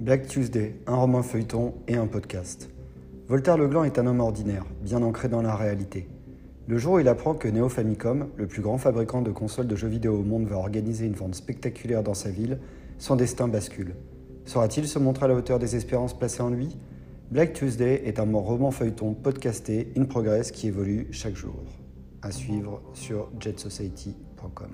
Black Tuesday, un roman feuilleton et un podcast. Voltaire Legland est un homme ordinaire, bien ancré dans la réalité. Le jour où il apprend que Neo Famicom, le plus grand fabricant de consoles de jeux vidéo au monde, va organiser une vente spectaculaire dans sa ville, son destin bascule. Saura-t-il se montrer à la hauteur des espérances placées en lui? Black Tuesday est un roman feuilleton podcasté in progress qui évolue chaque jour. À suivre sur jetsociety.com.